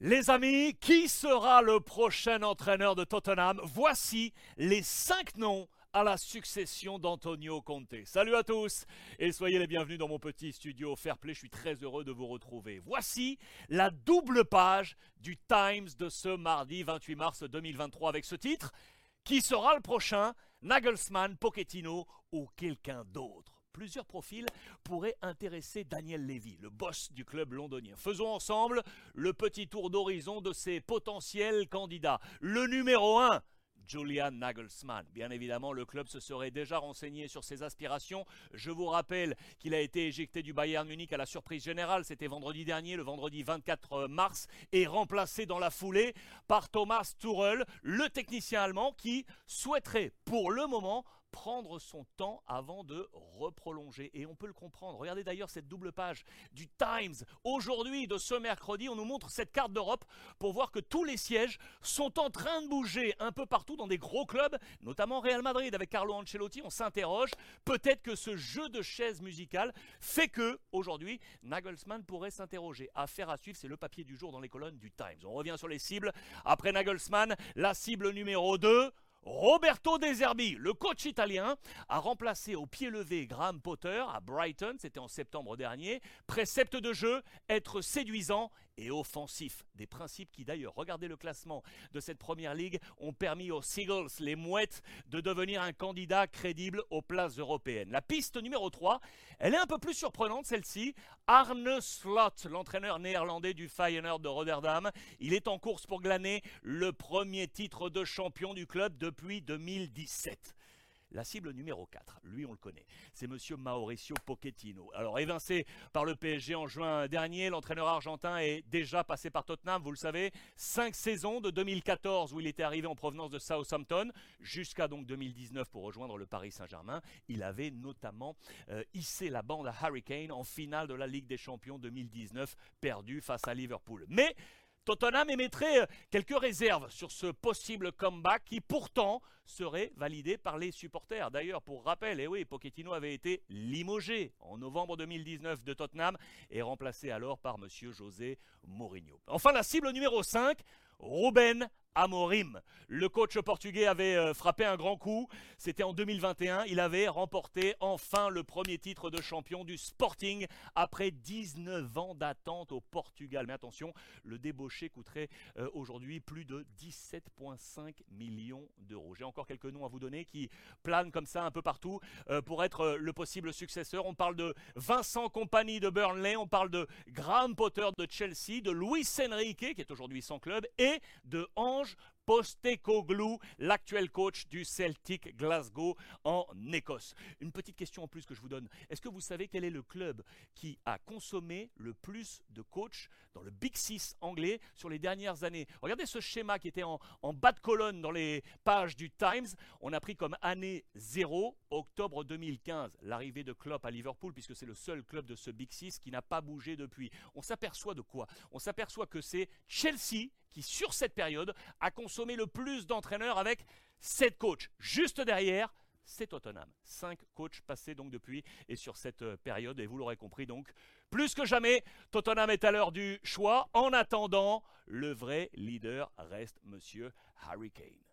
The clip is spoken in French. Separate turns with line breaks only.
Les amis, qui sera le prochain entraîneur de Tottenham? Voici les cinq noms à la succession d'Antonio Conte. Salut à tous et soyez les bienvenus dans mon petit studio Fairplay. Je suis très heureux de vous retrouver. Voici la double page du Times de ce mardi 28 mars 2023 avec ce titre Qui sera le prochain Nagelsmann, Pochettino ou quelqu'un d'autre? Plusieurs profils pourraient intéresser Daniel Levy, le boss du club londonien. Faisons ensemble le petit tour d'horizon de ces potentiels candidats. Le numéro 1, Julian Nagelsmann. Bien évidemment, le club se serait déjà renseigné sur ses aspirations. Je vous rappelle qu'il a été éjecté du Bayern Munich à la surprise générale. C'était vendredi dernier, le vendredi 24 mars, et remplacé dans la foulée par Thomas Tuchel, le technicien allemand qui souhaiterait pour le moment prendre son temps avant de reprolonger. Et on peut le comprendre. Regardez d'ailleurs cette double page du Times. Aujourd'hui, de ce mercredi, on nous montre cette carte d'Europe pour voir que tous les sièges sont en train de bouger un peu partout dans des gros clubs, notamment Real Madrid avec Carlo Ancelotti. On s'interroge. Peut-être que ce jeu de chaises musicales fait que, aujourd'hui, Nagelsmann pourrait s'interroger. Affaire à suivre, c'est le papier du jour dans les colonnes du Times. On revient sur les cibles. Après Nagelsmann, la cible numéro 2. Roberto De Zerbi, le coach italien, a remplacé au pied levé Graham Potter à Brighton, c'était en septembre dernier. Précepte de jeu, être séduisant et offensif. Des principes qui d'ailleurs, regardez le classement de cette première ligue, ont permis aux Seagulls, les mouettes, de devenir un candidat crédible aux places européennes. La piste numéro 3, elle est un peu plus surprenante celle-ci. Arne Slot, l'entraîneur néerlandais du Feyenoord de Rotterdam, il est en course pour glaner le premier titre de champion du club depuis 2017. La cible numéro 4, lui on le connaît, c'est monsieur Mauricio Pochettino. Alors évincé par le PSG en juin dernier, l'entraîneur argentin est déjà passé par Tottenham, vous le savez, cinq saisons de 2014 où il était arrivé en provenance de Southampton jusqu'à donc 2019 pour rejoindre le Paris Saint-Germain. Il avait notamment euh, hissé la bande à Harry Kane en finale de la Ligue des Champions 2019 perdue face à Liverpool. Mais Tottenham émettrait euh, quelques réserves sur ce possible comeback qui pourtant serait validé par les supporters. D'ailleurs, pour rappel, eh oui, Pochettino avait été limogé en novembre 2019 de Tottenham et remplacé alors par M. José Mourinho. Enfin, la cible numéro 5, Ruben Amorim. Le coach portugais avait euh, frappé un grand coup. C'était en 2021. Il avait remporté enfin le premier titre de champion du Sporting après 19 ans d'attente au Portugal. Mais attention, le débauché coûterait euh, aujourd'hui plus de 17,5 millions d'euros. J'ai encore quelques noms à vous donner qui planent comme ça un peu partout euh, pour être le possible successeur. On parle de Vincent Compagnie de Burnley, on parle de Graham Potter de Chelsea, de Luis Enrique qui est aujourd'hui sans club et de Ange mélange Postecoglou, l'actuel coach du Celtic Glasgow en Écosse. Une petite question en plus que je vous donne. Est-ce que vous savez quel est le club qui a consommé le plus de coachs dans le Big Six anglais sur les dernières années? Regardez ce schéma qui était en, en bas de colonne dans les pages du Times. On a pris comme année 0 octobre 2015, l'arrivée de Klopp à Liverpool, puisque c'est le seul club de ce Big Six qui n'a pas bougé depuis. On s'aperçoit de quoi? On s'aperçoit que c'est Chelsea qui, sur cette période, a consommé le plus d'entraîneurs avec 7 coachs. Juste derrière, c'est Tottenham. 5 coachs passés donc depuis et sur cette euh, période. Et vous l'aurez compris donc, plus que jamais, Tottenham est à l'heure du choix. En attendant, le vrai leader reste Monsieur Harry Kane.